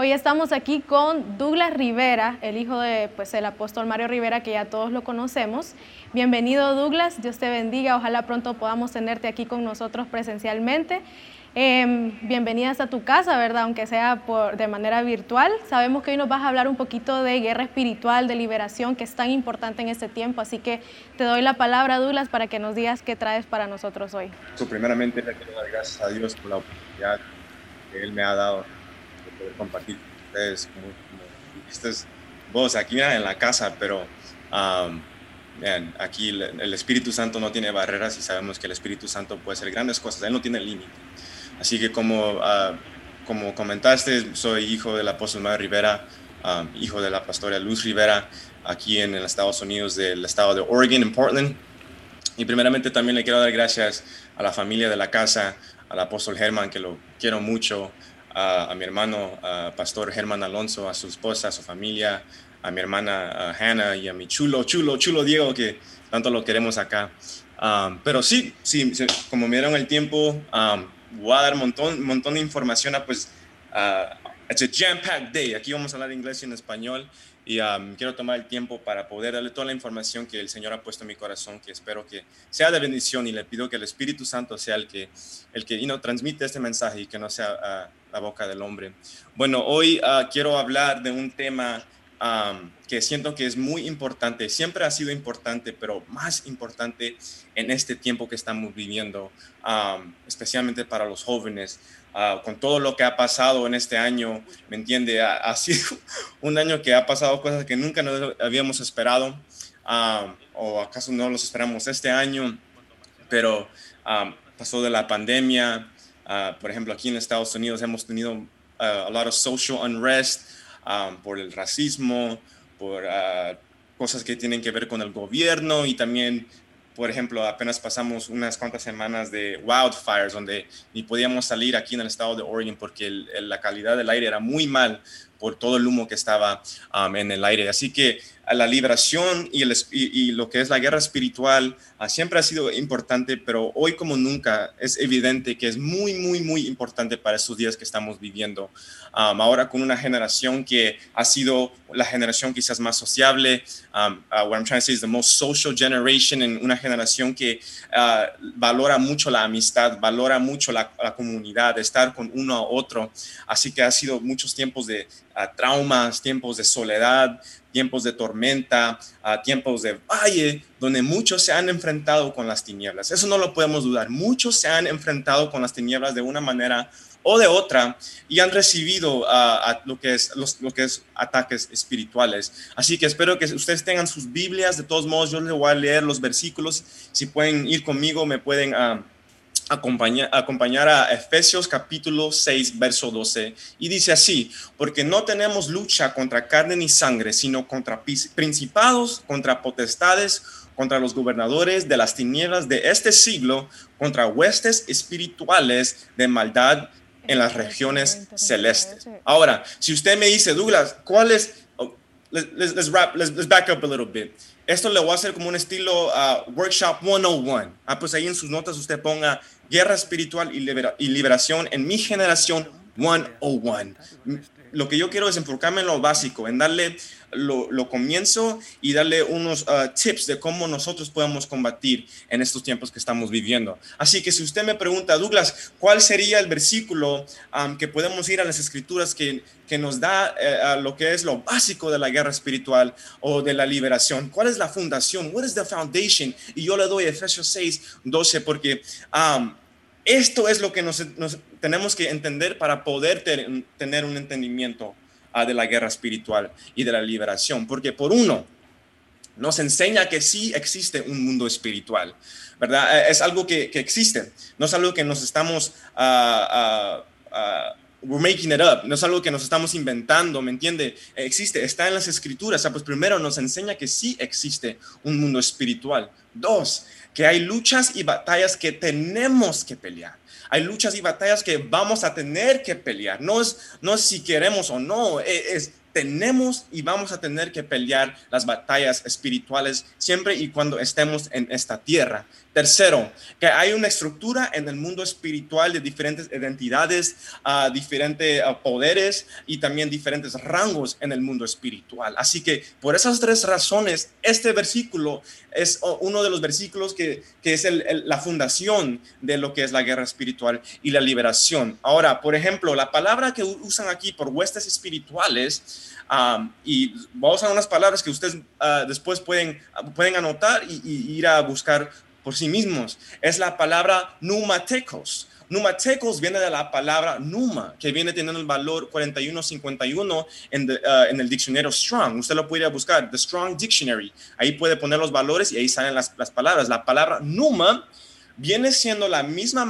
Hoy estamos aquí con Douglas Rivera, el hijo de pues, el apóstol Mario Rivera, que ya todos lo conocemos. Bienvenido Douglas, Dios te bendiga, ojalá pronto podamos tenerte aquí con nosotros presencialmente. Eh, bienvenidas a tu casa, ¿verdad? Aunque sea por, de manera virtual. Sabemos que hoy nos vas a hablar un poquito de guerra espiritual, de liberación, que es tan importante en este tiempo. Así que te doy la palabra, Douglas, para que nos digas qué traes para nosotros hoy. So, primeramente, le quiero dar gracias a Dios por la oportunidad que Él me ha dado poder compartir con ustedes, como, como dijiste vos, aquí en la casa, pero um, man, aquí el, el Espíritu Santo no tiene barreras y sabemos que el Espíritu Santo puede hacer grandes cosas, Él no tiene límite. Así que como, uh, como comentaste, soy hijo del apóstol Mario Rivera, um, hijo de la pastora Luz Rivera, aquí en los Estados Unidos, del estado de Oregon, en Portland. Y primeramente también le quiero dar gracias a la familia de la casa, al apóstol Germán, que lo quiero mucho, a, a mi hermano, a pastor Germán Alonso, a su esposa, a su familia, a mi hermana a Hannah y a mi chulo, chulo, chulo Diego, que tanto lo queremos acá. Um, pero sí, sí, como me dieron el tiempo, um, voy a dar un montón, montón de información. A, pues, it's a jam-packed day. Aquí vamos a hablar inglés y en español. Y um, quiero tomar el tiempo para poder darle toda la información que el Señor ha puesto en mi corazón, que espero que sea de bendición. Y le pido que el Espíritu Santo sea el que, el que know, transmite este mensaje y que no sea uh, la boca del hombre. Bueno, hoy uh, quiero hablar de un tema um, que siento que es muy importante, siempre ha sido importante, pero más importante en este tiempo que estamos viviendo, um, especialmente para los jóvenes. Uh, con todo lo que ha pasado en este año, ¿me entiende? Ha, ha, sido un año que ha pasado cosas que nunca nos habíamos esperado, um, o acaso no los esperamos este año, pero um, pasó de la pandemia, uh, por ejemplo, aquí en Estados Unidos hemos tenido uh, a lot of social unrest, um, por el racismo, por uh, cosas que tienen que ver con el gobierno y también, por ejemplo, apenas pasamos unas cuantas semanas de wildfires donde ni podíamos salir aquí en el estado de Oregon porque la calidad del aire era muy mal por todo el humo que estaba um, en el aire. Así que la liberación y, lo que es la guerra espiritual siempre ha sido importante, pero hoy como nunca es evidente que es muy, muy, muy importante para estos días que estamos viviendo. Ahora con una generación que ha sido la generación quizás más sociable, uh, what I'm trying to say is the most social generation, en una generación que uh, valora mucho la amistad, valora mucho la, la, comunidad, estar con uno a otro. Así que ha sido muchos tiempos de traumas, tiempos de soledad, tiempos de tormenta, tiempos de valle, donde muchos se han enfrentado con las tinieblas. Eso no lo podemos dudar. Muchos se han enfrentado con las tinieblas de una manera o de otra y han recibido uh, a lo, que es, los, lo que es ataques espirituales. Así que espero que ustedes tengan sus Biblias. De todos modos, yo les voy a leer los versículos. Si pueden ir conmigo, me pueden... Uh, acompañar, acompañar a Efesios capítulo 6, verso 12, y dice así, porque no tenemos lucha contra carne ni sangre, sino contra principados, contra potestades, contra los gobernadores de las tinieblas de este siglo, contra huestes espirituales de maldad en las regiones celestes. Ahora, si usted me dice, Douglas, ¿cuál es? Oh, let's, let's, wrap, let's, let's back up a little bit. Esto le voy a hacer como un estilo uh, Workshop 101. Ah, pues ahí en sus notas usted ponga guerra espiritual y, libera y liberación en mi generación 101. Lo que yo quiero es enfocarme en lo básico, en darle lo, comienzo y darle unos uh, tips de cómo nosotros podemos combatir en estos tiempos que estamos viviendo. Así que si usted me pregunta, Douglas, ¿cuál sería el versículo um, que podemos ir a las escrituras que, que nos da uh, lo que es lo básico de la guerra espiritual o de la liberación? ¿Cuál es la fundación? What is the foundation? Y yo le doy Efesios 6, 12 porque... Esto es lo que nos, tenemos que entender para poder tener un entendimiento de la guerra espiritual y de la liberación. Porque por uno, nos enseña que sí existe un mundo espiritual, ¿verdad? Es algo que, que existe, no es algo que nos estamos... Uh, making it up, no es algo que nos estamos inventando, ¿me entiende? Existe, está en las escrituras. O sea, pues primero nos enseña que sí existe un mundo espiritual. Dos, que hay luchas y batallas que tenemos que pelear. Hay luchas y batallas que vamos a tener que pelear. No es, no es si queremos o no, es, es tenemos y vamos a tener que pelear las batallas espirituales siempre y cuando estemos en esta tierra. Tercero, que hay una estructura en el mundo espiritual de diferentes identidades, uh, diferentes ah, poderes y también diferentes rangos en el mundo espiritual. Así que por esas tres razones, este versículo es uno de los versículos que, que es la fundación de lo que es la guerra espiritual y la liberación. Ahora, por ejemplo, la palabra que usan aquí por huestes espirituales, y vamos a unas palabras que ustedes uh, después pueden, pueden anotar y, y ir a buscar por sí mismos. Es la palabra numatecos. Numatecos viene de la palabra numa, que viene teniendo el valor 4151 en, uh, en el diccionario Strong. Usted lo puede buscar, The Strong Dictionary. Ahí puede poner los valores y ahí salen las, palabras. La palabra numa viene siendo la misma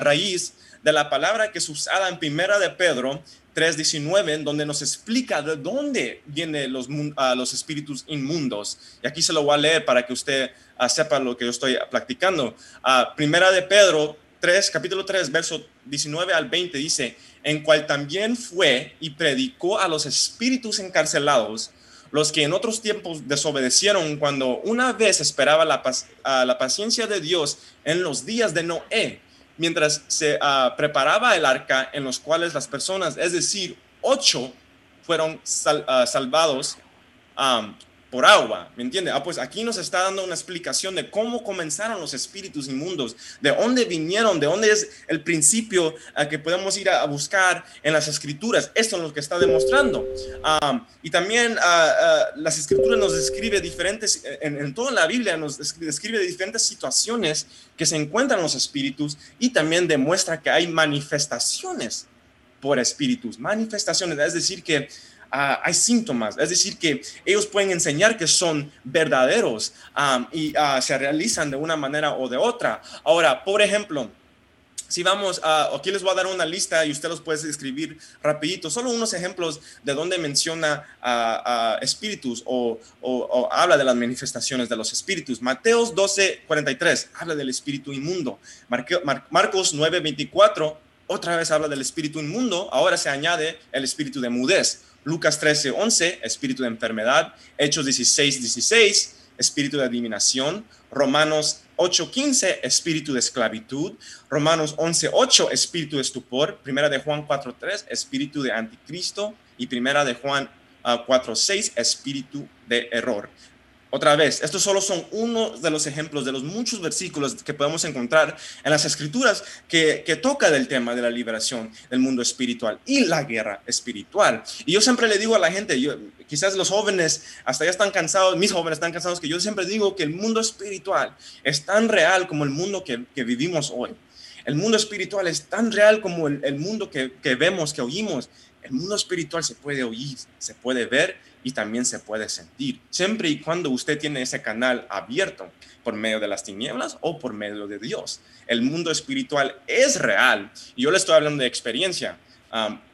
raíz de la palabra que es usada en Primera de Pedro 3.19, en donde nos explica de dónde vienen los, uh, los espíritus inmundos. Y aquí se lo voy a leer para que usted uh, sepa lo que yo estoy practicando. Uh, primera de Pedro 3, capítulo 3, verso 19 al 20 dice, en cual también fue y predicó a los espíritus encarcelados, los que en otros tiempos desobedecieron cuando una vez esperaba la, la paciencia de Dios en los días de Noé mientras se ah, preparaba el arca en los cuales las personas, es decir, ocho, fueron ah, salvados por agua, ¿me entiende? Ah, pues aquí nos está dando una explicación de cómo comenzaron los espíritus inmundos, de dónde vinieron, de dónde es el principio a que podemos ir a, buscar en las escrituras. Esto es lo que está demostrando. y también ah, ah, las escrituras nos describe diferentes, en, en, toda la Biblia nos describe diferentes situaciones que se encuentran los espíritus y también demuestra que hay manifestaciones por espíritus, manifestaciones, es decir, que Ah, hay síntomas, es decir, que ellos pueden enseñar que son verdaderos y ah, se realizan de una manera o de otra. Ahora, por ejemplo, si vamos, a, aquí les voy a dar una lista y usted los puede escribir rapidito, solo unos ejemplos de donde menciona a, espíritus o, habla de las manifestaciones de los espíritus. Mateos 12, 43, habla del espíritu inmundo. Marcos 9, 24, otra vez habla del espíritu inmundo, ahora se añade el espíritu de mudez. Lucas 13, 11, espíritu de enfermedad. Hechos 16, 16, espíritu de adivinación. Romanos 8, 15, espíritu de esclavitud. Romanos 11, 8, espíritu de estupor. Primera de Juan 4, 3, espíritu de anticristo. Y primera de Juan 4, ah, 6, espíritu de error. Otra vez, estos solo son uno de los ejemplos de los muchos versículos que podemos encontrar en las escrituras que, que toca del tema de la liberación del mundo espiritual y la guerra espiritual. Y yo siempre le digo a la gente, yo, quizás los jóvenes hasta ya están cansados, mis jóvenes están cansados, que yo siempre digo que el mundo espiritual es tan real como el mundo que, que vivimos hoy. El mundo espiritual es tan real como el, el mundo que, que vemos, que oímos. El mundo espiritual se puede oír, se puede ver y también se puede sentir, siempre y cuando usted tiene ese canal abierto por medio de las tinieblas o por medio de Dios. El mundo espiritual es real yo le estoy hablando de experiencia.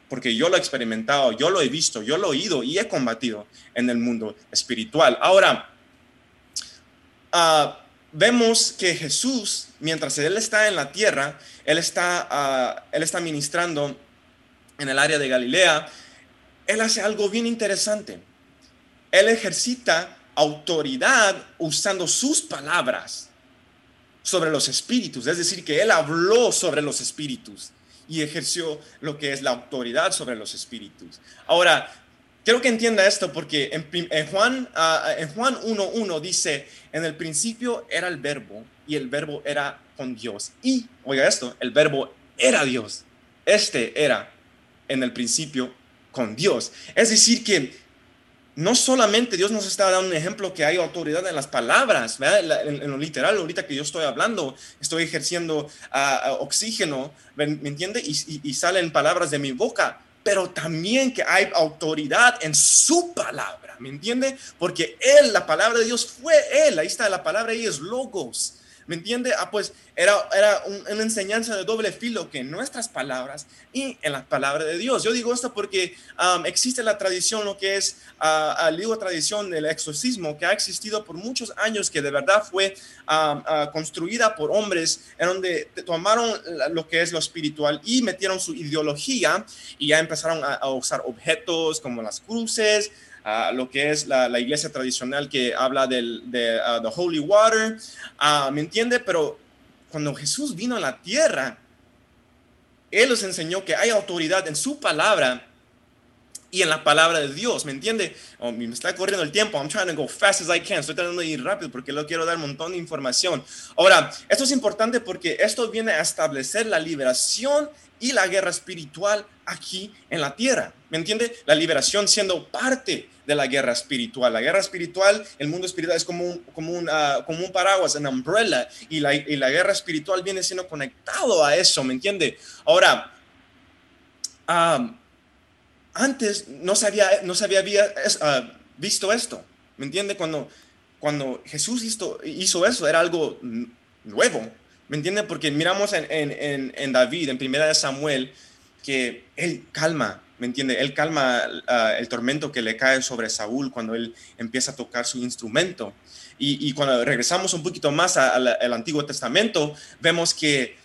Porque yo lo he experimentado, yo lo he visto, yo lo he oído y he combatido en el mundo espiritual. Ahora, uh, vemos que Jesús, mientras Él está en la tierra, Él está, uh, él está ministrando en el área de Galilea, Él hace algo bien interesante él ejercita autoridad usando sus palabras sobre los espíritus. Es decir, que él habló sobre los espíritus y ejerció lo que es la autoridad sobre los espíritus. Ahora, quiero que entienda esto porque en, Juan, en Juan 1.1 dice, en el principio era el verbo y el verbo era con Dios. Y, oiga esto, el verbo era Dios. Este era en el principio con Dios. Es decir, que no solamente Dios nos está dando un ejemplo que hay autoridad en las palabras, En, lo literal, ahorita que yo estoy hablando, estoy ejerciendo oxígeno, ¿me, entiende? Y, salen palabras de mi boca, pero también que hay autoridad en su palabra, ¿me entiende? Porque Él, la palabra de Dios fue Él, ahí está la palabra, ahí es logos. ¿Me entiende? Ah, pues era, era una enseñanza de doble filo que en nuestras palabras y en las palabras de Dios. Yo digo esto porque existe la tradición, lo que es uh, la tradición del exorcismo, que ha existido por muchos años, que de verdad fue construida por hombres, en donde tomaron lo que es lo espiritual y metieron su ideología y ya empezaron a, a usar objetos como las cruces, lo que es la, iglesia tradicional que habla del de, uh, the holy water, uh, ¿me entiende? Pero cuando Jesús vino a la tierra, Él nos enseñó que hay autoridad en su palabra y en la palabra de Dios, ¿me entiende? Oh, me está corriendo el tiempo, I'm trying to go fast as I can, estoy tratando de ir rápido porque lo quiero dar un montón de información. Ahora, esto es importante porque esto viene a establecer la liberación y la guerra espiritual aquí en la tierra, ¿me entiende? La liberación siendo parte de la guerra espiritual. La guerra espiritual, el mundo espiritual es como un, como un, uh, como un paraguas, una umbrella, y la, y la guerra espiritual viene siendo conectado a eso, ¿me entiende? Ahora, antes no se había, no se había uh, visto esto, ¿me entiende? Cuando, cuando Jesús hizo, hizo eso, era algo nuevo, ¿me entiende? Porque miramos en, en, en David, en primera de Samuel, que él calma ¿me entiende? Él calma ah, el tormento que le cae sobre Saúl cuando él empieza a tocar su instrumento. Y, cuando regresamos un poquito más al Antiguo Testamento, vemos que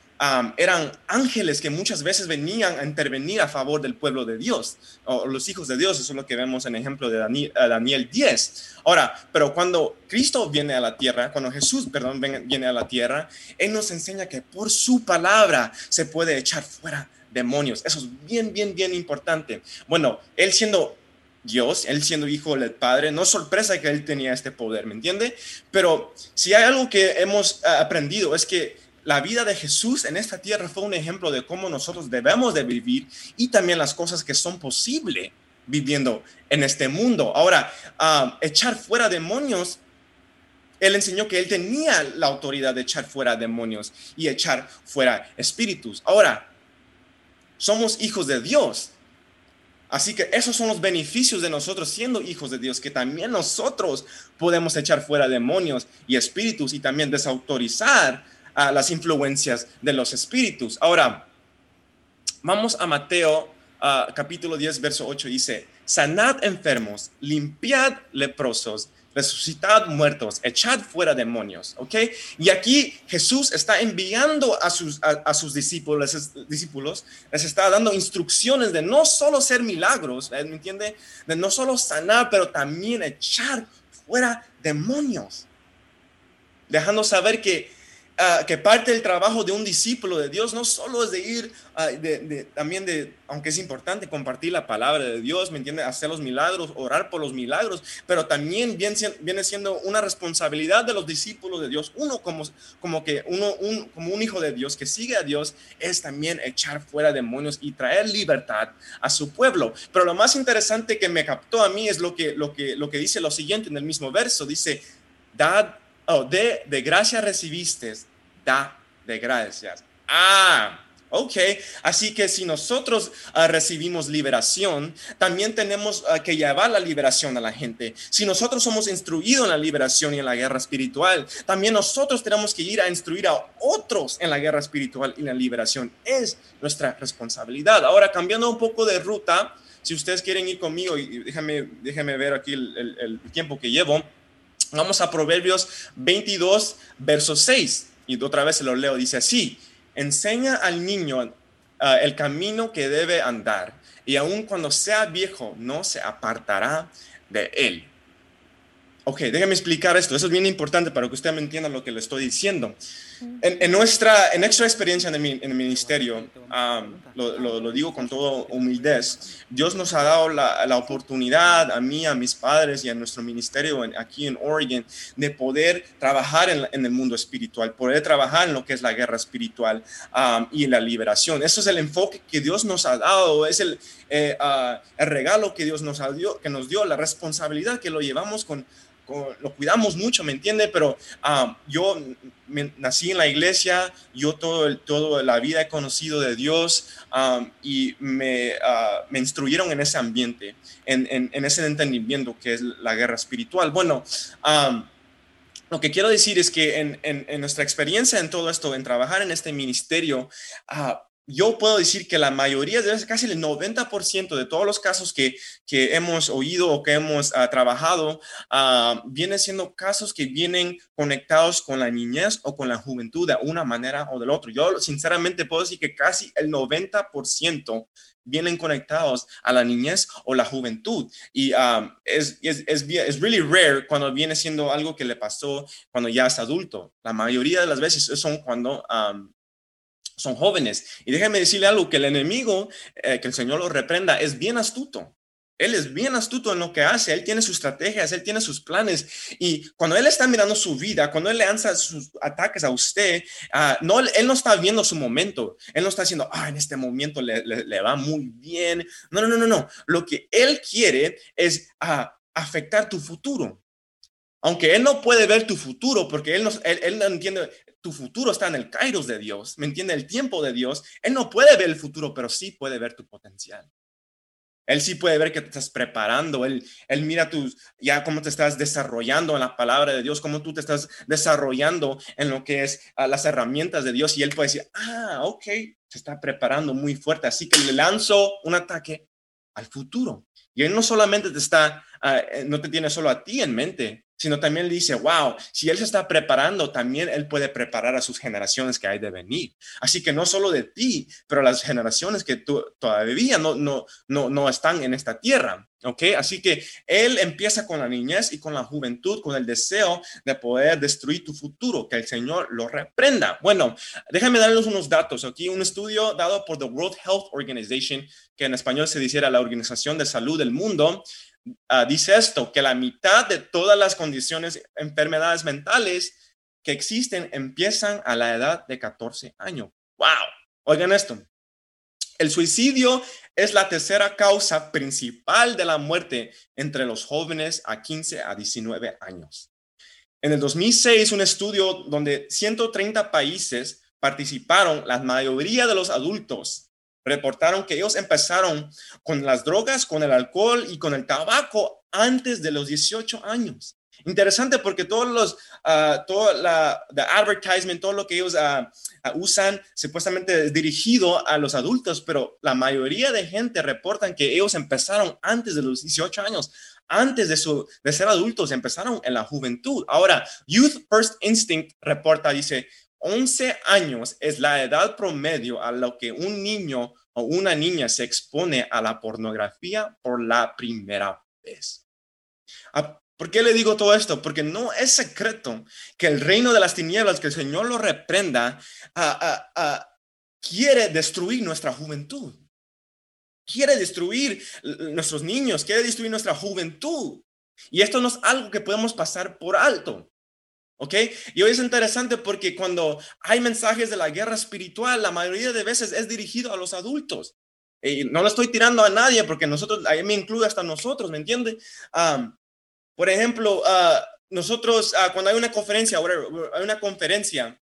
eran ángeles que muchas veces venían a intervenir a favor del pueblo de Dios, o los hijos de Dios, eso es lo que vemos en el ejemplo de Daniel, Daniel 10. Ahora, pero cuando Cristo viene a la tierra, cuando Jesús, perdón, viene a la tierra, Él nos enseña que por su palabra se puede echar fuera demonios. Eso es bien, bien, bien importante. Bueno, él siendo Dios, él siendo hijo del Padre, no es sorpresa que él tenía este poder, ¿me entiende? Pero si hay algo que hemos eh, aprendido es que la vida de Jesús en esta tierra fue un ejemplo de cómo nosotros debemos de vivir y también las cosas que son posibles viviendo en este mundo. Ahora, ah, echar fuera demonios él enseñó que él tenía la autoridad de echar fuera demonios y echar fuera espíritus. Ahora, somos hijos de Dios. Así que esos son los beneficios de nosotros siendo hijos de Dios, que también nosotros podemos echar fuera demonios y espíritus y también desautorizar a las influencias de los espíritus. Ahora, vamos a Mateo capítulo 10, verso 8, dice, sanad enfermos, limpiad leprosos, resucitad muertos, echad fuera demonios, ¿ok? Y aquí Jesús está enviando a sus, a, sus discípulos, discípulos, les está dando instrucciones de no solo ser milagros, ¿me entiende? De no solo sanar, pero también echar fuera demonios, dejando saber que Ah, que parte del trabajo de un discípulo de Dios no solo es de ir, ah, de, también de, aunque es importante compartir la palabra de Dios, ¿me entiende? Hacer los milagros, orar por los milagros, pero también viene, viene siendo una responsabilidad de los discípulos de Dios. Uno como, como que uno, un, como un hijo de Dios que sigue a Dios es también echar fuera demonios y traer libertad a su pueblo. Pero lo más interesante que me captó a mí es lo que, lo que, lo que dice lo siguiente en el mismo verso. Dice, dad oh, de, de gracia recibiste, da de gracias. Ah, ok. Así que si nosotros ah, recibimos liberación, también tenemos ah, que llevar la liberación a la gente. Si nosotros somos instruidos en la liberación y en la guerra espiritual, también nosotros tenemos que ir a instruir a otros en la guerra espiritual y la liberación. Es nuestra responsabilidad. Ahora, cambiando un poco de ruta, si ustedes quieren ir conmigo, y déjame, déjame ver aquí el tiempo que llevo. Vamos a Proverbios 22, verso 6. Y otra vez se lo leo. Dice así, enseña al niño ah, el camino que debe andar. Y aun cuando sea viejo, no se apartará de él. Ok, déjame explicar esto. Eso es bien importante para que usted me entienda lo que le estoy diciendo. En, nuestra, en nuestra experiencia en el, ministerio, lo, digo con toda humildad, Dios nos ha dado la, oportunidad a mí, a mis padres y a nuestro ministerio aquí en Oregon de poder trabajar en, en, el mundo espiritual, poder trabajar en lo que es la guerra espiritual y la liberación. Eso es el enfoque que Dios nos ha dado, es el, eh, ah, el regalo que Dios nos, ha dio, que nos dio, la responsabilidad que lo llevamos con lo cuidamos mucho, ¿me entiende? Pero ah, yo nací en la iglesia, yo todo, toda la vida he conocido de Dios ah, y me, ah, me, instruyeron en ese ambiente, en, en, ese entendimiento que es la guerra espiritual. Bueno, lo que quiero decir es que en, nuestra experiencia en todo esto, en trabajar en este ministerio, ah, yo puedo decir que la mayoría de casi el 90% de todos los casos que, hemos oído o que hemos ah, trabajado, uh, vienen siendo casos que vienen conectados con la niñez o con la juventud de una manera o del otro. Yo sinceramente puedo decir que casi el 90% vienen conectados a la niñez o la juventud. Y es, es, es, es, really rare cuando viene siendo algo que le pasó cuando ya es adulto. La mayoría de las veces son cuando son jóvenes. Y déjeme decirle algo, que el enemigo, eh, que el Señor lo reprenda, es bien astuto. Él es bien astuto en lo que hace, él tiene sus estrategias, él tiene sus planes. Y cuando él está mirando su vida, cuando él lanza sus ataques a usted, ah, no, él no está viendo su momento. Él no está diciendo, ah, en este momento le, va muy bien. No, no, no, no, no. Lo que él quiere es ah, afectar tu futuro. Aunque él no puede ver tu futuro porque él no, él no entiende, tu futuro está en el kairos de Dios, ¿me entiende? El tiempo de Dios. Él no puede ver el futuro, pero sí puede ver tu potencial. Él sí puede ver que te estás preparando, él, él mira tus, ya cómo te estás desarrollando en la palabra de Dios, cómo tú te estás desarrollando en lo que es ah, las herramientas de Dios y él puede decir, ah, ok, se está preparando muy fuerte, así que le lanzo un ataque al futuro. Y él no solamente te está, ah, eh, no te tiene solo a ti en mente, sino también dice, wow, si él se está preparando, también él puede preparar a sus generaciones que hay de venir. Así que no solo de ti, pero las generaciones que tú, todavía no, no, no, no están en esta tierra. ¿Ok? Así que él empieza con la niñez y con la juventud, con el deseo de poder destruir tu futuro, que el Señor lo reprenda. Bueno, déjame darles unos datos. Aquí un estudio dado por the World Health Organization, que en español se dijera la Organización de Salud del Mundo, Ah, dice esto, que la mitad de todas las condiciones, enfermedades mentales que existen empiezan a la edad de 14 años. ¡Wow! Oigan esto. El suicidio es la tercera causa principal de la muerte entre los jóvenes a 15 a 19 años. En el 2006, un estudio donde 130 países participaron, la mayoría de los adultos reportaron que ellos empezaron con las drogas, con el alcohol y con el tabaco antes de los 18 años. Interesante porque todos los, uh, todo la advertisement, todo lo que ellos uh, usan, supuestamente dirigido a los adultos, pero la mayoría de gente reportan que ellos empezaron antes de los 18 años, antes de, su, de ser adultos, empezaron en la juventud. Ahora, Youth First Instinct reporta, dice, 11 años es la edad promedio a lo que un niño o una niña se expone a la pornografía por la primera vez. Ah, ¿Por qué le digo todo esto? Porque no es secreto que el reino de las tinieblas, que el Señor lo reprenda, ah, ah, quiere destruir nuestra juventud. Quiere destruir nuestros niños, quiere destruir nuestra juventud. Y esto no es algo que podemos pasar por alto. ¿Ok? Y hoy es interesante porque cuando hay mensajes de la guerra espiritual, la mayoría de veces es dirigido a los adultos. Y no lo estoy tirando a nadie porque nosotros, ahí me incluye hasta nosotros, ¿me entiende? por ejemplo, ah, nosotros, ah, cuando hay una conferencia, hay una conferencia,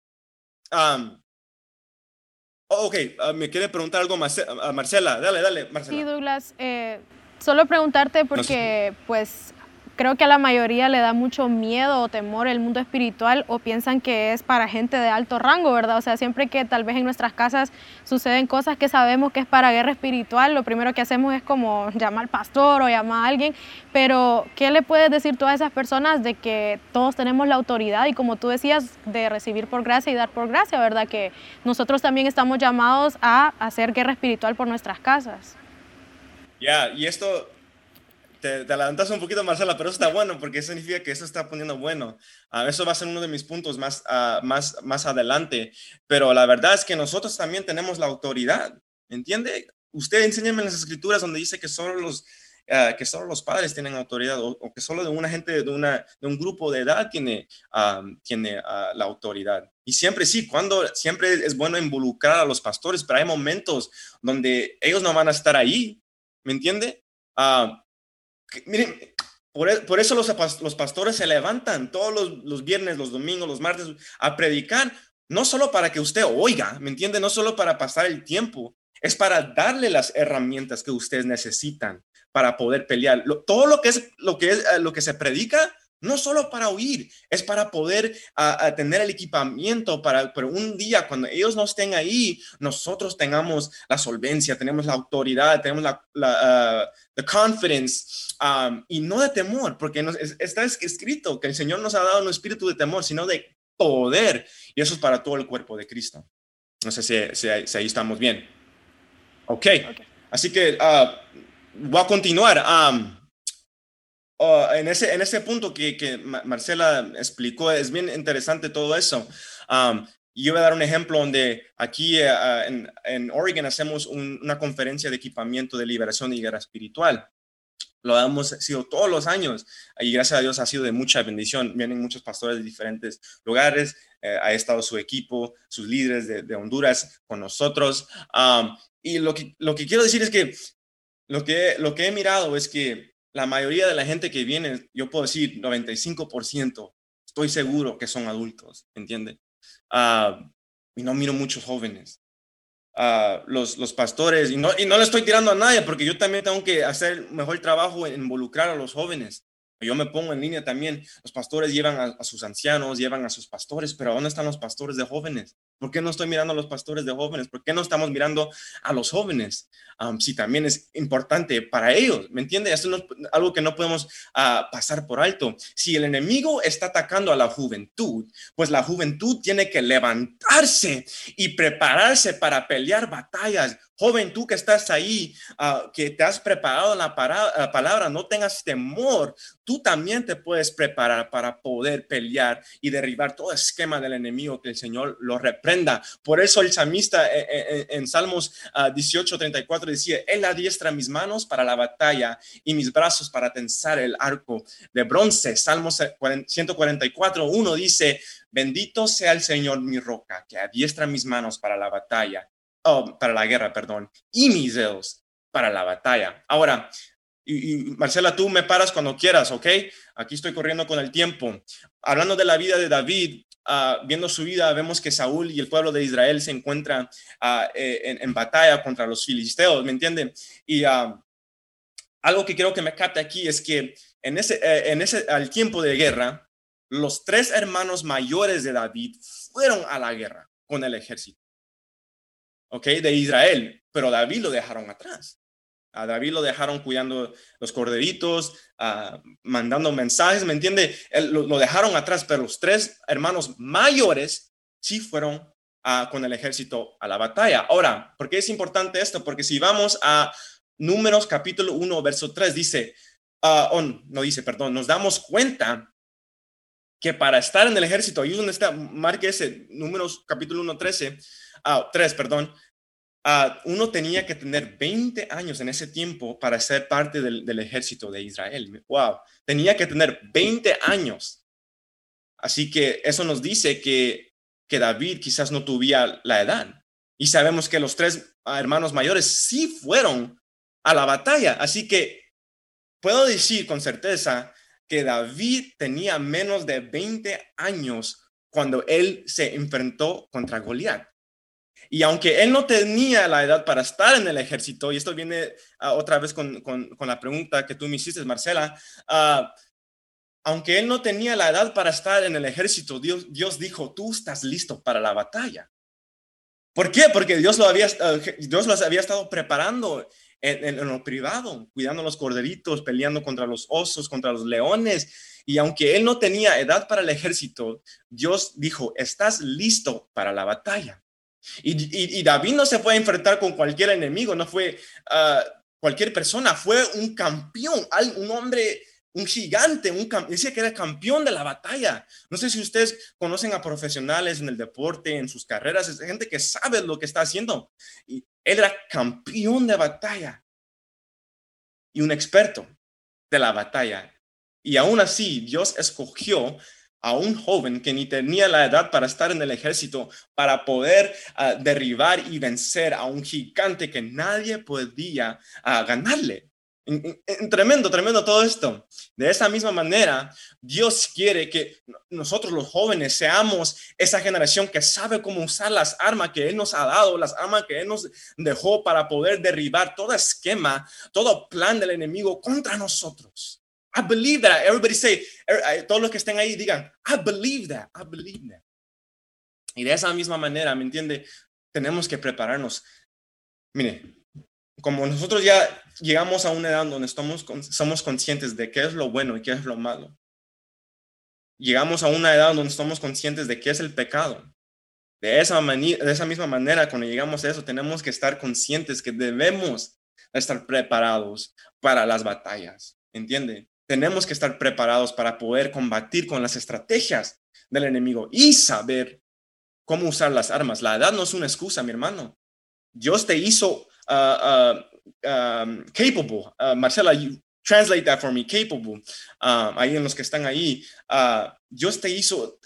oh, ok, ah, me quiere preguntar algo a Marcela, dale, dale, Marcela. Sí, Douglas, eh, solo preguntarte porque, pues, creo que a la mayoría le da mucho miedo o temor el mundo espiritual o piensan que es para gente de alto rango, ¿verdad? O sea, siempre que tal vez en nuestras casas suceden cosas que sabemos que es para guerra espiritual, lo primero que hacemos es como llamar al pastor o llamar a alguien, pero ¿qué le puedes decir tú a esas personas de que todos tenemos la autoridad y como tú decías, de recibir por gracia y dar por gracia, ¿verdad? Que nosotros también estamos llamados a hacer guerra espiritual por nuestras casas. Ya, y esto te, te, adelantas un poquito, Marcela, pero eso está bueno porque eso significa que eso está poniendo bueno. Uh, eso va a ser uno de mis puntos más, uh, más, más adelante. Pero la verdad es que nosotros también tenemos la autoridad, ¿entiende? Usted enséñame en las escrituras donde dice que solo los, uh, que solo los padres tienen autoridad o, o, que solo de una gente, de, una, de un grupo de edad tiene, tiene la autoridad. Y siempre sí, cuando siempre es bueno involucrar a los pastores, pero hay momentos donde ellos no van a estar ahí, ¿me entiende? Miren, por, e, por, eso los, los, pastores se levantan todos los, los, viernes, los domingos, los martes a predicar, no solo para que usted oiga, ¿me entiende? No solo para pasar el tiempo, es para darle las herramientas que ustedes necesitan para poder pelear. todo lo que es lo que es eh, lo que se predica no solo para huir, es para poder tener el equipamiento para, pero un día cuando ellos no estén ahí, nosotros tengamos la solvencia, tenemos la autoridad, tenemos la, la confidence um, y no de temor, porque está escrito que el Señor nos ha dado un espíritu de temor, sino de poder. Y eso es para todo el cuerpo de Cristo. No sé si, ahí estamos bien. Ok. Así que uh, voy a continuar. Um, uh, en, ese, en ese punto que, que, Marcela explicó, es bien interesante todo eso. Um, yo voy a dar un ejemplo donde aquí uh, en, en, Oregon hacemos una conferencia de equipamiento de liberación y guerra espiritual. Lo hemos sido todos los años y gracias a Dios ha sido de mucha bendición. Vienen muchos pastores de diferentes lugares, eh, ha estado su equipo, sus líderes de, Honduras con nosotros. y lo que, lo que quiero decir es que lo, que lo que he mirado es que la mayoría de la gente que viene, yo puedo decir 95%, estoy seguro que son adultos, ¿entiende? y no miro muchos jóvenes los, los pastores, y no, y no le estoy tirando a nadie, porque yo también tengo que hacer mejor trabajo en involucrar a los jóvenes. Yo me pongo en línea también. Los pastores llevan a, a, sus ancianos, llevan a sus pastores, pero ¿dónde están los pastores de jóvenes? ¿Por qué no estoy mirando a los pastores de jóvenes? ¿Por qué no estamos mirando a los jóvenes? si también es importante para ellos, ¿me entiende? Esto es algo que no podemos ah, pasar por alto. Si el enemigo está atacando a la juventud, pues la juventud tiene que levantarse y prepararse para pelear batallas. Joven, tú que estás ahí, ah, que te has preparado la, la palabra, no tengas temor. Tú también te puedes preparar para poder pelear y derribar todo esquema del enemigo que el Señor lo representa por eso el salmista eh, eh, eh, en, Salmos 18, 34 decía, Él adiestra mis manos para la batalla y mis brazos para tensar el arco de bronce. Salmos 144, 1 dice, bendito sea el Señor mi roca, que adiestra mis manos para la batalla, oh, para la guerra, perdón, y mis dedos para la batalla. Ahora, y, Marcela, tú me paras cuando quieras, ¿ok? Aquí estoy corriendo con el tiempo. Hablando de la vida de David, Ah, viendo su vida, vemos que Saúl y el pueblo de Israel se encuentran ah, eh, en, batalla contra los filisteos, ¿me entienden? Y ah, algo que quiero que me capte aquí es que en ese, eh, en ese, al tiempo de guerra, los tres hermanos mayores de David fueron a la guerra con el ejército, ¿ok? De Israel, pero David lo dejaron atrás. A David lo dejaron cuidando los corderitos, ah, mandando mensajes, ¿me entiende? lo, dejaron atrás, pero los tres hermanos mayores sí fueron ah, con el ejército a la batalla. Ahora, ¿por qué es importante esto? Porque si vamos a Números capítulo 1, verso 3, dice, uh, no dice, perdón, nos damos cuenta que para estar en el ejército, ahí donde está, marque ese, Números capítulo 1, 13, 3, perdón, Ah, uno tenía que tener 20 años en ese tiempo para ser parte del, ejército de Israel. Wow, tenía que tener 20 años. Así que eso nos dice que, que David quizás no tuviera la edad. Y sabemos que los tres hermanos mayores sí fueron a la batalla. Así que puedo decir con certeza que David tenía menos de 20 años cuando él se enfrentó contra Goliat. Y aunque él no tenía la edad para estar en el ejército, y esto viene ah, otra vez con, la pregunta que tú me hiciste, Marcela, ah, aunque él no tenía la edad para estar en el ejército, Dios, dijo, tú estás listo para la batalla. ¿Por qué? Porque Dios lo había, ah, había estado preparando en, en, lo privado, cuidando los corderitos, peleando contra los osos, contra los leones. Y aunque él no tenía edad para el ejército, Dios dijo, estás listo para la batalla. Y, David no se a enfrentar con cualquier enemigo, no fue ah, cualquier persona, fue un campeón, un hombre, un gigante, un, decía que era campeón de la batalla. No sé si ustedes conocen a profesionales en el deporte, en sus carreras, es gente que sabe lo que está haciendo. Y él era campeón de batalla y un experto de la batalla. Y aún así, Dios escogió a un joven que ni tenía la edad para estar en el ejército, para poder ah, derribar y vencer a un gigante que nadie podía ah, ganarle. tremendo, tremendo todo esto. De esa misma manera, Dios quiere que nosotros los jóvenes seamos esa generación que sabe cómo usar las armas que Él nos ha dado, las armas que Él nos dejó para poder derribar todo esquema, todo plan del enemigo contra nosotros. I believe that. Everybody say, er, todos los que estén ahí digan, I believe that, I believe that. Y de esa misma manera, ¿me entiende? Tenemos que prepararnos. Mire, como nosotros ya llegamos a una edad donde estamos, somos conscientes de qué es lo bueno y qué es lo malo, llegamos a una edad donde estamos conscientes de qué es el pecado. De esa, de esa misma manera, cuando llegamos a eso, tenemos que estar conscientes que debemos estar preparados para las batallas. ¿Entiende? Tenemos que estar preparados para poder combatir con las estrategias del enemigo y saber cómo usar las armas. La edad no es una excusa, mi hermano. Dios te hizo uh, uh, um, capable. Uh, Marcela, you translate that for me, capable. Um, ahí en los que están ahí. Dios te hizo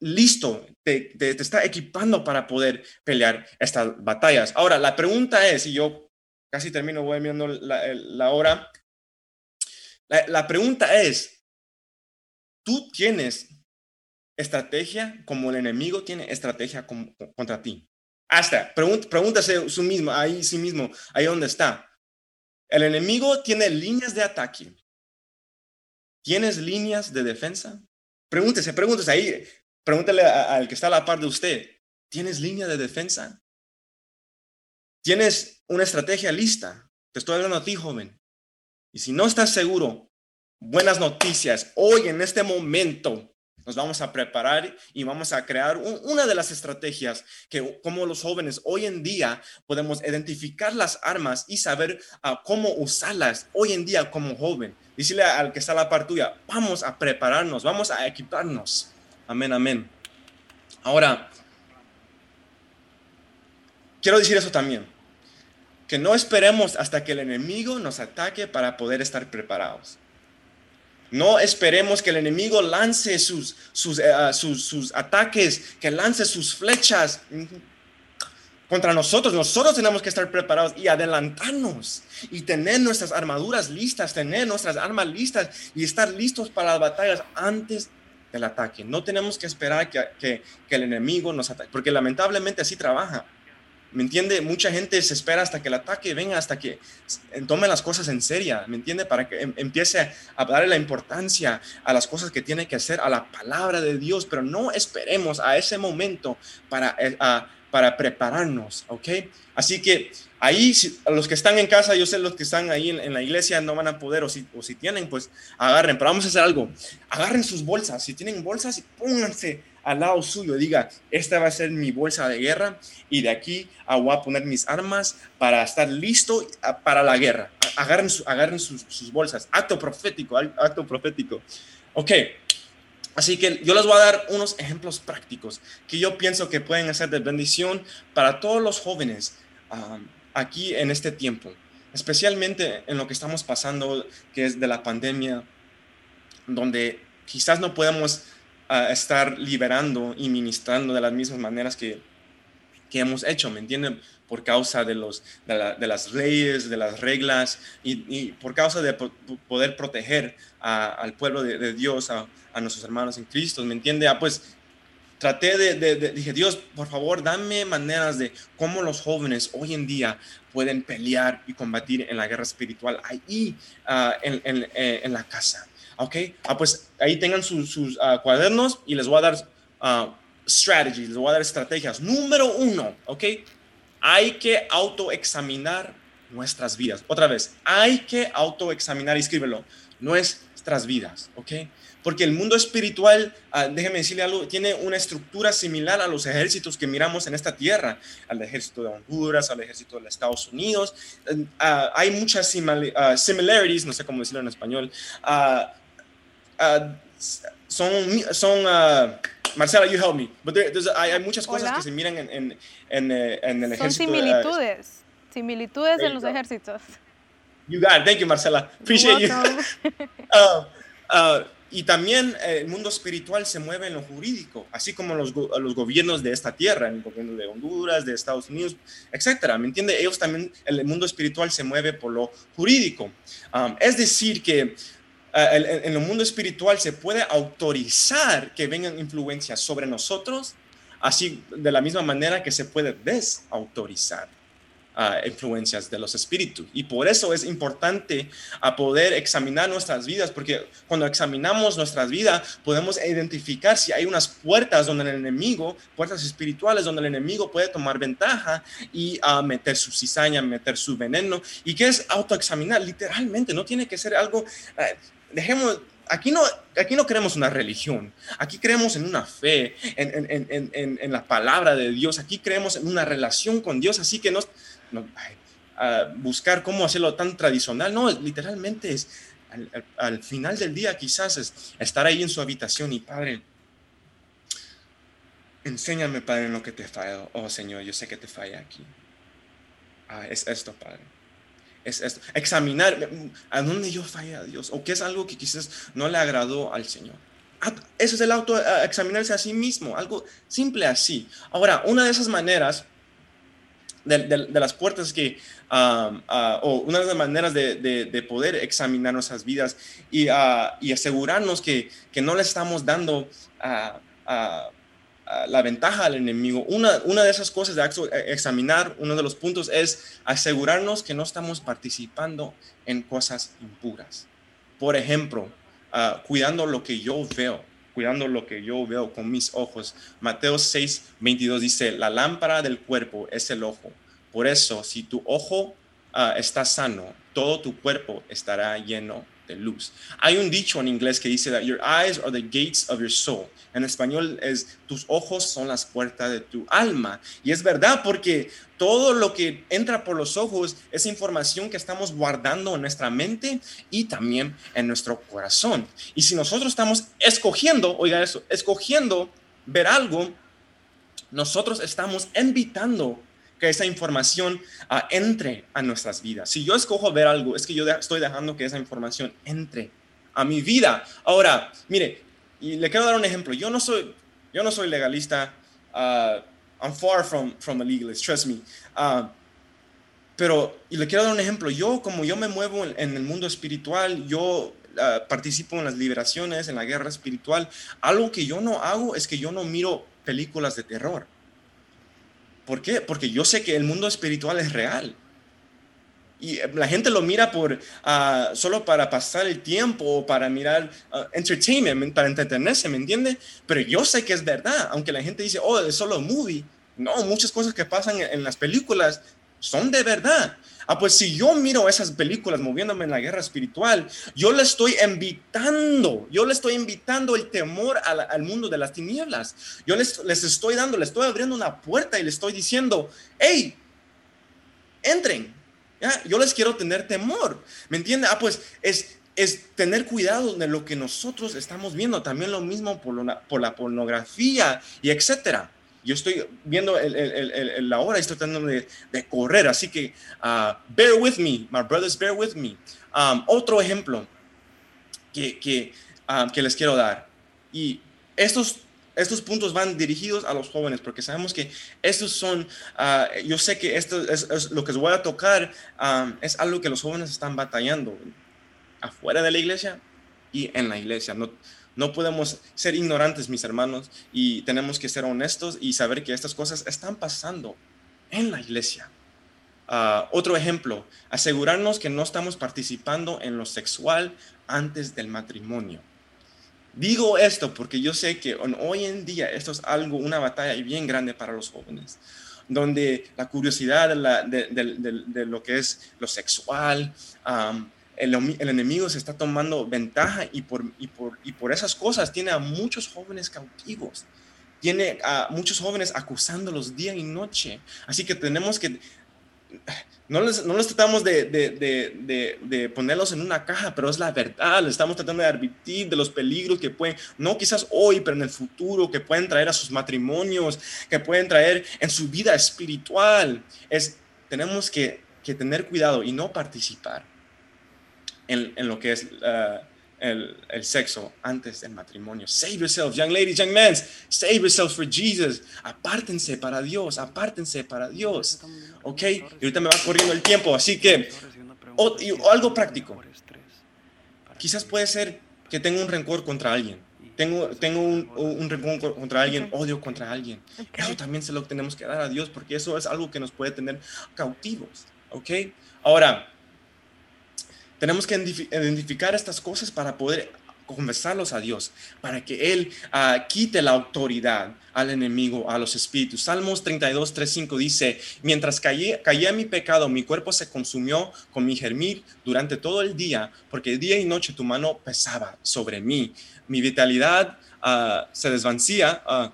listo, te, te, está equipando para poder pelear estas batallas. Ahora, la pregunta es, y yo casi termino, voy viendo la, la hora. La, pregunta es, ¿tú tienes estrategia como el enemigo tiene estrategia contra ti? Hasta, pregúntase su mismo, ahí sí mismo, ahí donde está. El enemigo tiene líneas de ataque. ¿Tienes líneas de defensa? Pregúntese, pregúntese ahí, pregúntale al que está a la par de usted. ¿Tienes línea de defensa? ¿Tienes una estrategia lista? Te estoy hablando a ti, joven. Y si no estás seguro, buenas noticias. Hoy, en este momento, nos vamos a preparar y vamos a crear una de las estrategias que como los jóvenes hoy en día podemos identificar las armas y saber ah, cómo usarlas hoy en día como joven. Decirle al que está a la par tuya, vamos a prepararnos, vamos a equiparnos. Amén, amén. Ahora, quiero decir eso también, que no esperemos hasta que el enemigo nos ataque para poder estar preparados. No esperemos que el enemigo lance sus, eh, ah, sus, sus, ataques, que lance sus flechas contra nosotros. Nosotros tenemos que estar preparados y adelantarnos y tener nuestras armaduras listas, tener nuestras armas listas y estar listos para las batallas antes del ataque. No tenemos que esperar que, que, que el enemigo nos ataque, porque lamentablemente así trabaja. ¿Me entiende? Mucha gente se espera hasta que el ataque venga, hasta que tome las cosas en serio, ¿me entiende? Para que em, empiece a darle la importancia a las cosas que tiene que hacer, a la palabra de Dios, pero no esperemos a ese momento para, eh, para prepararnos, ¿ok? Así que ahí, los que están en casa, yo sé los que están ahí en, la iglesia no van a poder, o si, o si tienen, pues agarren, pero vamos a hacer algo, agarren sus bolsas, si tienen bolsas, pónganse al lado suyo, diga, esta va a ser mi bolsa de guerra y de aquí voy a poner mis armas para estar listo ah, para la guerra. Agarren, agarren sus, bolsas. Acto profético, acto profético. Ok, Así que yo les voy a dar unos ejemplos prácticos que yo pienso que pueden hacer de bendición para todos los jóvenes ah, aquí en este tiempo, especialmente en lo que estamos pasando, que es de la pandemia, donde quizás no podemos a estar liberando y ministrando de las mismas maneras que, que hemos hecho, ¿me entienden? Por causa de, los, de, las leyes, de las reglas y, por causa de poder proteger al pueblo de, Dios, a, nuestros hermanos en Cristo, ¿me entiende? Ah, pues traté de, dije, Dios, por favor, dame maneras de cómo los jóvenes hoy en día pueden pelear y combatir en la guerra espiritual ahí ah, en, en, en, la casa. ¿Ok? Ah, pues ahí tengan sus, ah, cuadernos y les voy a dar uh, strategies, les voy a dar estrategias. Número uno, ¿ok? Hay que autoexaminar nuestras vidas. Otra vez, hay que autoexaminar, escríbelo, nuestras vidas, ¿ok? Porque el mundo espiritual, uh, déjeme decirle algo, tiene una estructura similar a los ejércitos que miramos en esta tierra, al ejército de Honduras, al ejército de los Estados Unidos. hay muchas similarities, no sé cómo decirlo en español, Ah, son, son uh, Marcela, you help me. But hay, muchas cosas que se miran en, en, en, eh, en el ejército. Son similitudes, similitudes en los ejércitos. You got it. Thank you, Marcela. Appreciate you. uh, y también eh, el mundo espiritual se mueve en lo jurídico, así como los, los gobiernos de esta tierra, el gobierno de Honduras, de Estados Unidos, etcétera. ¿Me entiende? Ellos también, el mundo espiritual se mueve por lo jurídico. Um, es decir, que eh, en el mundo espiritual se puede autorizar que vengan influencias sobre nosotros, así de la misma manera que se puede desautorizar. influencias de los espíritus. Y por eso es importante a poder examinar nuestras vidas, porque cuando examinamos nuestras vidas podemos identificar si hay unas puertas donde el enemigo, puertas espirituales donde el enemigo puede tomar ventaja y meter su cizaña, meter su veneno. ¿Y qué es autoexaminar? Literalmente, no tiene que ser algo... Eh, dejemos aquí no, aquí no creemos una religión, aquí creemos en una fe, en, en, en, la palabra de Dios, aquí creemos en una relación con Dios, así que no, buscar cómo hacerlo tan tradicional. No, literalmente es al, final del día quizás es estar ahí en su habitación y Padre, enséñame Padre en lo que te falla. Oh Señor, yo sé que te falla aquí. Ah, es esto, Padre. Es esto. Examinar a dónde yo fallé a Dios o qué es algo que quizás no le agradó al Señor. Ah, eso es el auto examinarse a sí mismo, algo simple así. Ahora, una de esas maneras de, las puertas que, o una de las maneras de, poder examinar nuestras vidas y, uh, y asegurarnos que, que, no le estamos dando uh, la ventaja al enemigo. Una, una de esas cosas de examinar, uno de los puntos es asegurarnos que no estamos participando en cosas impuras. Por ejemplo, cuidando lo que yo veo cuidando lo que yo veo con mis ojos. Mateo 6, 22 dice, la lámpara del cuerpo es el ojo. Por eso, si tu ojo ah, está sano, todo tu cuerpo estará lleno de luz. Hay un dicho en inglés que dice that your eyes are the gates of your soul. En español es tus ojos son las puertas de tu alma. Y es verdad porque todo lo que entra por los ojos es información que estamos guardando en nuestra mente y también en nuestro corazón. Y si nosotros estamos escogiendo, oiga eso, escogiendo ver algo, nosotros estamos invitando que esa información ah, entre a nuestras vidas. Si yo escojo ver algo, es que yo estoy dejando que esa información entre a mi vida. Ahora, mire, y le quiero dar un ejemplo. Yo no soy, yo no soy legalista. Uh, I'm far from, from a legalist, trust me. Uh, pero, y le quiero dar un ejemplo. Yo, como yo me muevo en, el mundo espiritual, yo participo en las liberaciones, en la guerra espiritual. Algo que yo no hago es que yo no miro películas de terror. ¿Por qué? Porque yo sé que el mundo espiritual es real. Y eh, la gente lo mira por, ah, solo para pasar el tiempo para mirar uh, entertainment, para entretenerse, ¿me entiende? Pero yo sé que es verdad, aunque la gente dice, oh, es solo movie. No, muchas cosas que pasan en las películas son de verdad. Ah, pues si yo miro esas películas moviéndome en la guerra espiritual, yo le estoy invitando, yo le estoy invitando el temor al, mundo de las tinieblas. Yo les, les, estoy dando, les estoy abriendo una puerta y les estoy diciendo, hey, entren. Yo les quiero tener temor. ¿Me entiende? Ah, pues es, es tener cuidado de lo que nosotros estamos viendo. También lo mismo por, por la pornografía y etcétera yo estoy viendo la hora y estoy tratando de, correr, así que uh, bear with me, my brothers, bear with me. Um, otro ejemplo que, que, um, que, les quiero dar, y estos, estos puntos van dirigidos a los jóvenes, porque sabemos que estos son, uh, yo sé que esto es, lo que les voy a tocar, um, es algo que los jóvenes están batallando afuera de la iglesia y en la iglesia. No, no podemos ser ignorantes, mis hermanos, y tenemos que ser honestos y saber que estas cosas están pasando en la iglesia. Ah, otro ejemplo, asegurarnos que no estamos participando en lo sexual antes del matrimonio. Digo esto porque yo sé que hoy en día esto es algo, una batalla bien grande para los jóvenes, donde la curiosidad de, lo que es lo sexual, el, enemigo se está tomando ventaja y por, y, por, y por esas cosas tiene a muchos jóvenes cautivos. Tiene a muchos jóvenes acusándolos día y noche. Así que tenemos que... No les, no les tratamos de, de, de, ponerlos en una caja, pero es la verdad. Estamos tratando de advertir de los peligros que pueden, no quizás hoy, pero en el futuro, que pueden traer a sus matrimonios, que pueden traer en su vida espiritual. Es, tenemos que, que tener cuidado y no participar en, en lo que es uh, el, el, sexo antes del matrimonio. Save yourselves, young ladies, young men. Save yourselves for Jesus. Apártense para Dios, apártense para Dios. ¿Ok? Y ahorita me va corriendo el tiempo, así que o, algo práctico. Quizás puede ser que tenga un rencor contra alguien tengo, tengo un, un contra alguien, odio contra alguien. Eso también se lo tenemos que dar a Dios porque eso es algo que nos puede tener cautivos. ¿Ok? Ahora, tenemos que identificar estas cosas para poder confesarlos a Dios, para que Él ah, quite la autoridad al enemigo, a los espíritus. Salmos 32, 3, 5 dice, mientras caía, caía mi pecado, mi cuerpo se consumió con mi germil durante todo el día, porque día y noche tu mano pesaba sobre mí. Mi vitalidad ah, se desvanecía, uh,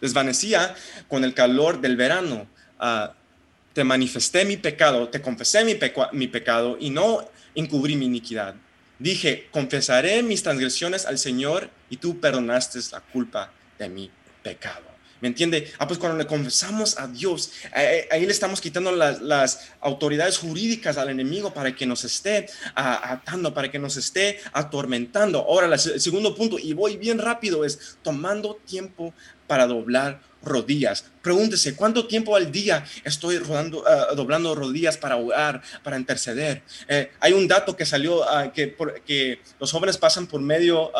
desvanecía con el calor del verano. Te manifesté mi pecado, te confesé mi, pecado y no encubrí mi iniquidad. Dije, confesaré mis transgresiones al Señor y tú perdonaste la culpa de mi pecado. ¿Me entiende? Ah, pues cuando le confesamos a Dios, ahí le estamos quitando las, autoridades jurídicas al enemigo para que nos esté atando, para que nos esté atormentando. Ahora, el segundo punto, y voy bien rápido, es tomando tiempo para doblar rodillas. Pregúntese, ¿cuánto tiempo al día estoy rodando, ah, doblando rodillas para orar, para interceder? Eh, hay un dato que salió ah, que, que, los jóvenes pasan por medio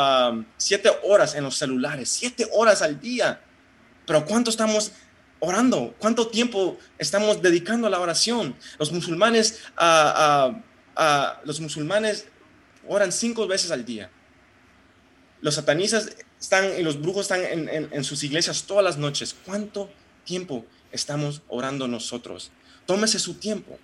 siete horas en los celulares, siete horas al día. Pero ¿cuánto estamos orando? ¿Cuánto tiempo estamos dedicando a la oración? Los musulmanes, uh, los musulmanes oran cinco veces al día. Los satanistas están y los brujos están en, sus iglesias todas las noches. ¿Cuánto tiempo estamos orando nosotros? Tómese su tiempo.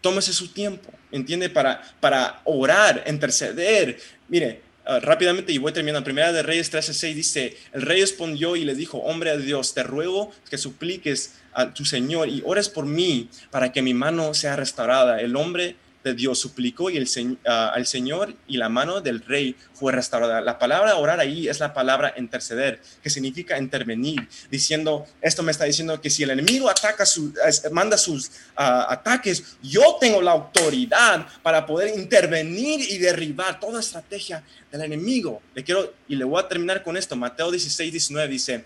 Tómese su tiempo, ¿entiende? Para, para orar, interceder. Mire, ah, rápidamente y voy terminando. Primera de Reyes 13:6 dice, el rey respondió y le dijo, hombre de Dios, te ruego que supliques a tu Señor y ores por mí para que mi mano sea restaurada. El hombre de Dios suplicó y el, uh, al Señor y la mano del rey fue restaurada. La palabra orar ahí es la palabra interceder, que significa intervenir, diciendo, esto me está diciendo que si el enemigo ataca su, manda sus uh, ataques, yo tengo la autoridad para poder intervenir y derribar toda estrategia del enemigo. Le quiero, y le voy a terminar con esto, Mateo 16, 19 dice,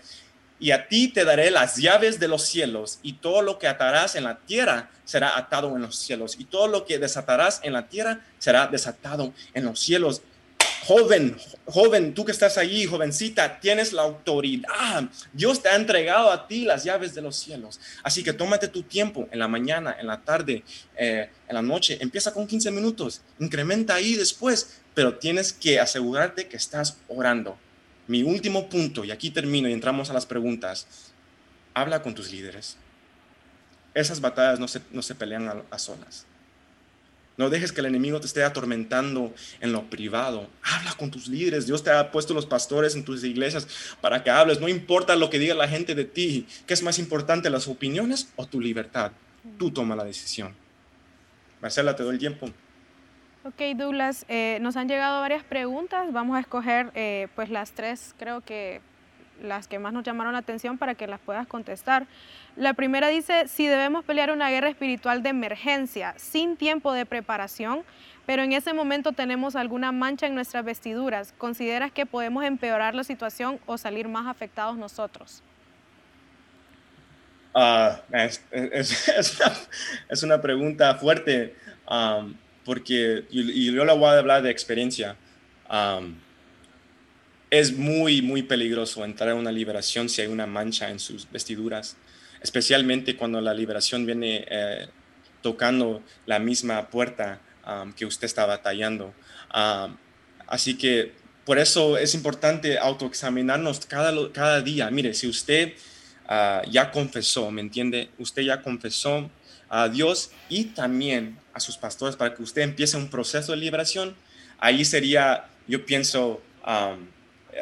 y a ti te daré las llaves de los cielos, y todo lo que atarás en la tierra será atado en los cielos, y todo lo que desatarás en la tierra será desatado en los cielos. Joven, joven, tú que estás allí, jovencita, tienes la autoridad. Dios te ha entregado a ti las llaves de los cielos. Así que tómate tu tiempo en la mañana, en la tarde, eh, en la noche. Empieza con 15 minutos, incrementa ahí después, pero tienes que asegurarte que estás orando mi último punto, y aquí termino y entramos a las preguntas, habla con tus líderes. Esas batallas no se, no se pelean a, solas. No dejes que el enemigo te esté atormentando en lo privado. Habla con tus líderes. Dios te ha puesto los pastores en tus iglesias para que hables. No importa lo que diga la gente de ti. ¿Qué es más importante, las opiniones o tu libertad? Tú toma la decisión. Marcela, te doy el tiempo. Ok, Douglas, eh, nos han llegado varias preguntas. Vamos a escoger eh, pues las tres, creo que las que más nos llamaron la atención para que las puedas contestar. La primera dice, si debemos pelear una guerra espiritual de emergencia sin tiempo de preparación, pero en ese momento tenemos alguna mancha en nuestras vestiduras, ¿consideras que podemos empeorar la situación o salir más afectados nosotros? Ah, es, una, pregunta fuerte. Um, porque, y, yo le voy a hablar de experiencia, es muy, muy peligroso entrar en una liberación si hay una mancha en sus vestiduras, especialmente cuando la liberación viene eh, tocando la misma puerta que usted está batallando. así que por eso es importante autoexaminarnos cada, cada día. Mire, si usted ah, ya confesó, ¿me entiende? Usted ya confesó a Dios y también a sus pastores para que usted empiece un proceso de liberación, ahí sería, yo pienso, um,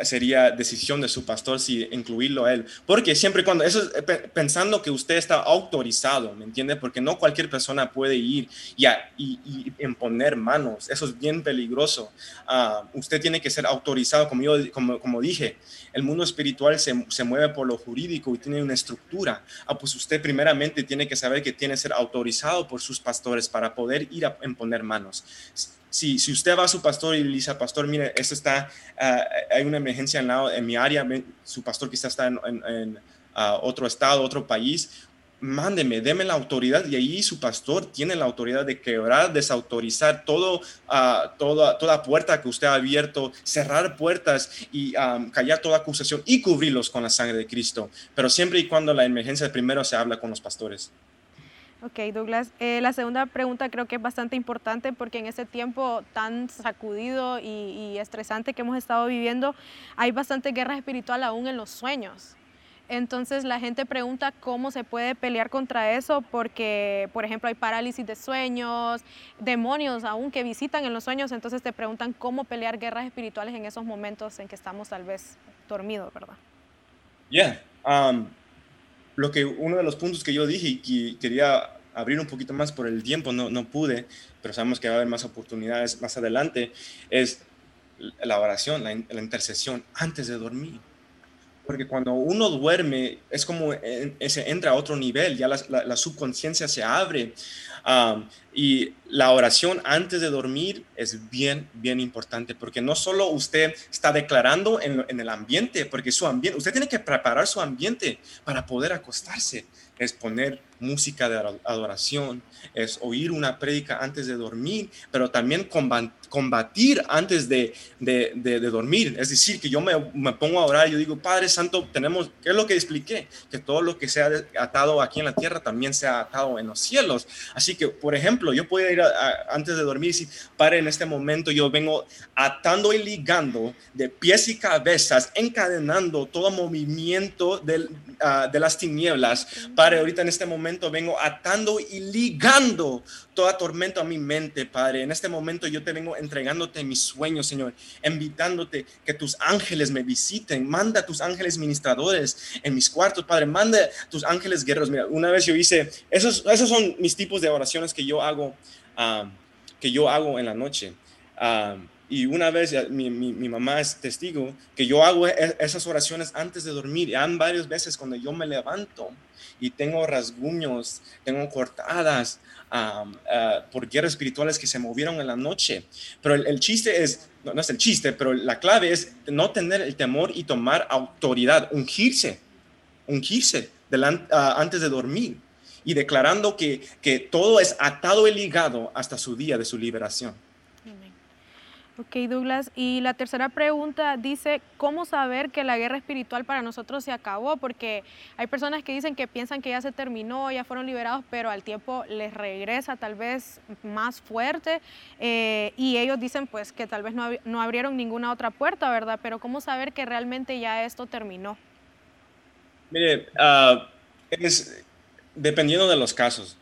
sería decisión de su pastor si incluirlo a él. Porque siempre cuando, eso es eh, pensando que usted está autorizado, ¿me entiende? Porque no cualquier persona puede ir y, y, imponer manos. Eso es bien peligroso. Ah, usted tiene que ser autorizado, como yo como, como dije. El mundo espiritual se, se, mueve por lo jurídico y tiene una estructura. Ah, pues usted primeramente tiene que saber que tiene que ser autorizado por sus pastores para poder ir a imponer manos si, usted va a su pastor y le dice al pastor, mire, esto está, ah, hay una emergencia en, lado, en mi área, su pastor quizás está en, en, ah, otro estado, otro país, mándeme, deme la autoridad y ahí su pastor tiene la autoridad de quebrar, desautorizar todo, uh, toda, toda puerta que usted ha abierto, cerrar puertas y callar toda acusación y cubrirlos con la sangre de Cristo. Pero siempre y cuando la emergencia primero se habla con los pastores. Ok, Douglas. Eh, la segunda pregunta creo que es bastante importante porque en este tiempo tan sacudido y, y estresante que hemos estado viviendo, hay bastante guerra espiritual aún en los sueños. Entonces la gente pregunta cómo se puede pelear contra eso porque, por ejemplo, hay parálisis de sueños, demonios aún que visitan en los sueños, entonces te preguntan cómo pelear guerras espirituales en esos momentos en que estamos tal vez dormidos, ¿verdad? Yeah. Um, lo que uno de los puntos que yo dije y que quería abrir un poquito más por el tiempo, no, no pude, pero sabemos que va a haber más oportunidades más adelante, es la oración, la, la intercesión antes de dormir porque cuando uno duerme es como se entra a otro nivel, ya la, subconsciencia se abre. Y la oración antes de dormir es bien, bien importante, porque no solo usted está declarando en, en el ambiente, porque su ambiente, usted tiene que preparar su ambiente para poder acostarse, es poner música de adoración, es oír una prédica antes de dormir, pero también combatir antes de, de, de, dormir. Es decir, que yo me, me, pongo a orar y yo digo, Padre Santo, tenemos, ¿qué es lo que expliqué? Que todo lo que sea atado aquí en la tierra también sea atado en los cielos. Así que, por ejemplo, yo puedo ir antes de dormir y decir, Padre, en este momento yo vengo atando y ligando de pies y cabezas, encadenando todo movimiento del, uh, de las tinieblas. Padre, ahorita en este momento vengo atando y ligando toda tormenta a mi mente, Padre. En este momento yo te vengo entregándote mis sueños, Señor, invitándote que tus ángeles me visiten. Manda tus ángeles ministradores en mis cuartos, Padre. Manda tus ángeles guerreros. Mira, una vez yo hice, esos, esos son mis tipos de oraciones que yo hago, ah, que yo hago en la noche. Ah, y una vez, mi, mi, mamá es testigo, que yo hago e, esas oraciones antes de dormir. Y han varias veces cuando yo me levanto y tengo rasguños, tengo cortadas ah, por guerras espirituales que se movieron en la noche. Pero el, chiste es, no, es el chiste, pero la clave es no tener el temor y tomar autoridad, ungirse, ungirse delante, uh, antes de dormir y declarando que, que todo es atado y ligado hasta su día de su liberación. Ok, Douglas. Y la tercera pregunta dice, ¿cómo saber que la guerra espiritual para nosotros se acabó? Porque hay personas que dicen que piensan que ya se terminó, ya fueron liberados, pero al tiempo les regresa tal vez más fuerte eh, y ellos dicen pues que tal vez no, no, abrieron ninguna otra puerta, ¿verdad? Pero ¿cómo saber que realmente ya esto terminó? Mire, uh, es dependiendo de los casos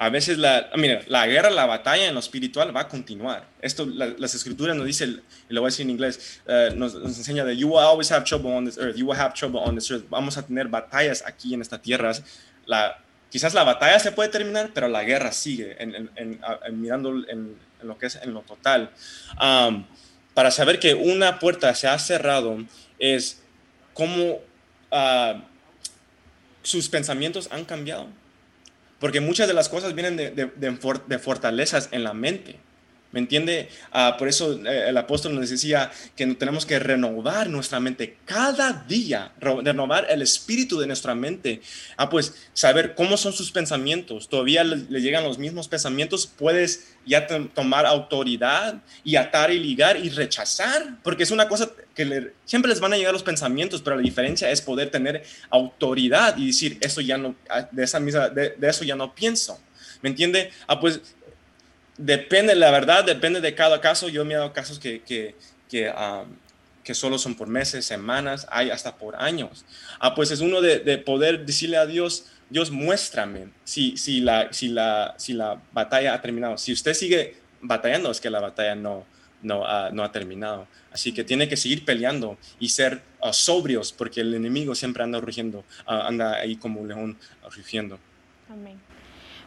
a veces la, mira, la guerra, la batalla en lo espiritual va a continuar. Esto, las escrituras nos dicen, lo voy a decir en inglés, uh, nos, nos, enseña de, you will always have trouble on this earth, you will have trouble on this earth. Vamos a tener batallas aquí en esta tierra. La, quizás la batalla se puede terminar, pero la guerra sigue, en, en, en, mirando en, lo que es en lo total. Um, para saber que una puerta se ha cerrado es cómo uh, sus pensamientos han cambiado porque muchas de las cosas vienen de, fortalezas en la mente. ¿Me entiende? Ah, por eso eh, el apóstol nos decía que tenemos que renovar nuestra mente cada día, renovar el espíritu de nuestra mente. Ah, pues saber cómo son sus pensamientos. Todavía le, llegan los mismos pensamientos, puedes ya tomar autoridad y atar y ligar y rechazar, porque es una cosa que siempre les van a llegar los pensamientos, pero la diferencia es poder tener autoridad y decir, eso ya no, ah, de, esa misma, de, de eso ya no pienso. ¿Me entiende? Ah, pues depende, la verdad, depende de cada caso. Yo me he dado casos que, que, que, que, solo son por meses, semanas, hay hasta por años. Ah, pues es uno de, de poder decirle a Dios, Dios, muéstrame si, si, la, si, la, si la batalla ha terminado. Si usted sigue batallando, es que la batalla no, no, no ha terminado. Así que tiene que seguir peleando y ser ah, sobrios, porque el enemigo siempre anda rugiendo, ah, anda ahí como un león rugiendo. Amén.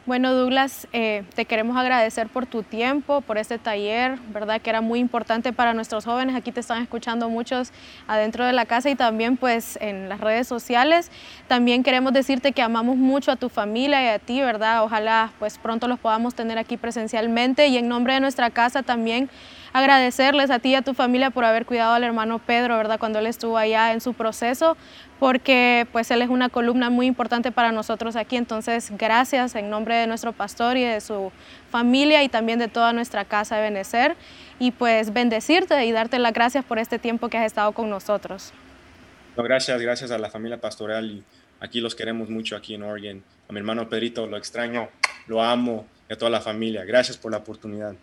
Bueno, Douglas, eh, te queremos agradecer por tu tiempo, por este taller, ¿verdad? Que era muy importante para nuestros jóvenes. Aquí te están escuchando muchos adentro de la casa y también pues en las redes sociales. También queremos decirte que amamos mucho a tu familia y a ti, ¿verdad? Ojalá pues pronto los podamos tener aquí presencialmente y en nombre de nuestra casa también agradecerles a ti y a tu familia por haber cuidado al hermano Pedro, ¿verdad? Cuando él estuvo allá en su proceso, porque pues él es una columna muy importante para nosotros aquí. Entonces, gracias en nombre de nuestro pastor y de su familia y también de toda nuestra casa de Benecer. Y pues bendecirte y darte las gracias por este tiempo que has estado con nosotros. gracias, gracias a la familia pastoral y aquí los queremos mucho aquí en Oregon. A mi hermano Pedrito lo extraño, lo amo y a toda la familia. Gracias por la oportunidad.